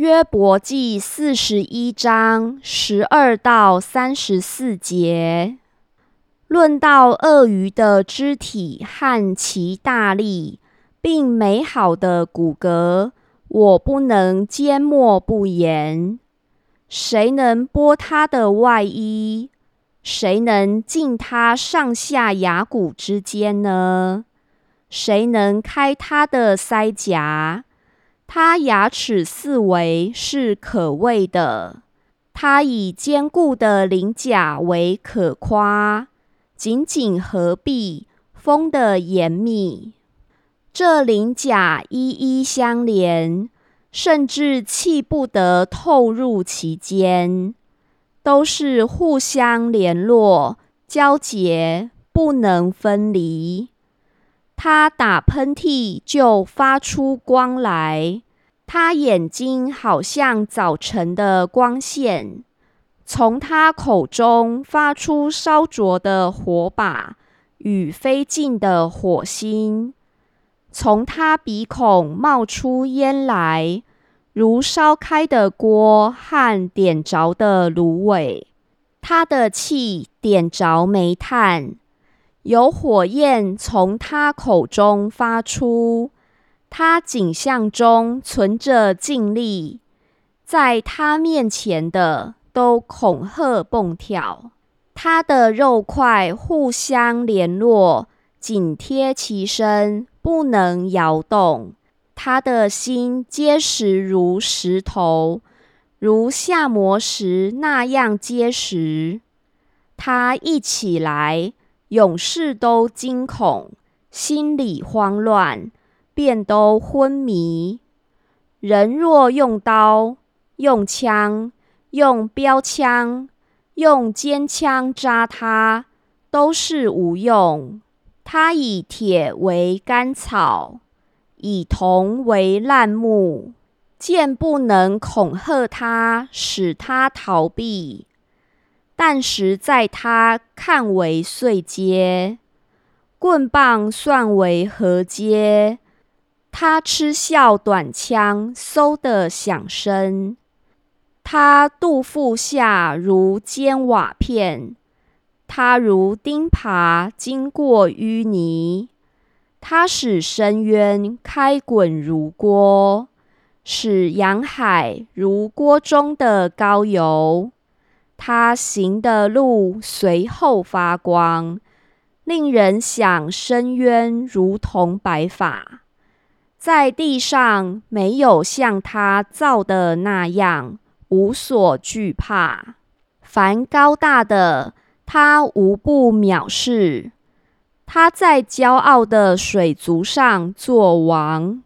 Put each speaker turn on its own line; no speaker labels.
约伯记四十一章十二到三十四节，论到鳄鱼的肢体和其大力，并美好的骨骼，我不能缄默不言。谁能剥它的外衣？谁能进它上下牙骨之间呢？谁能开它的腮颊？它牙齿四围是可畏的，它以坚固的鳞甲为可夸，紧紧合闭，封得严密。这鳞甲一一相连，甚至气不得透入其间，都是互相联络、交结，不能分离。他打喷嚏就发出光来，他眼睛好像早晨的光线，从他口中发出烧灼的火把与飞进的火星，从他鼻孔冒出烟来，如烧开的锅和点着的芦苇。他的气点着煤炭。有火焰从他口中发出，他景象中存着劲力，在他面前的都恐吓蹦跳。他的肉块互相联络，紧贴其身，不能摇动。他的心结实如石头，如下磨石那样结实。他一起来。勇士都惊恐，心里慌乱，便都昏迷。人若用刀、用枪、用标枪、用尖枪扎他，都是无用。他以铁为干草，以铜为烂木，剑不能恐吓他，使他逃避。但实在他看为碎阶，棍棒算为何阶？他嗤笑短枪，嗖的响声。他肚腹下如尖瓦片，他如钉耙经过淤泥。他使深渊开滚如锅，使洋海如锅中的高油。他行的路随后发光，令人想深渊如同白发。在地上没有像他造的那样无所惧怕。凡高大的，他无不藐视。他在骄傲的水族上做王。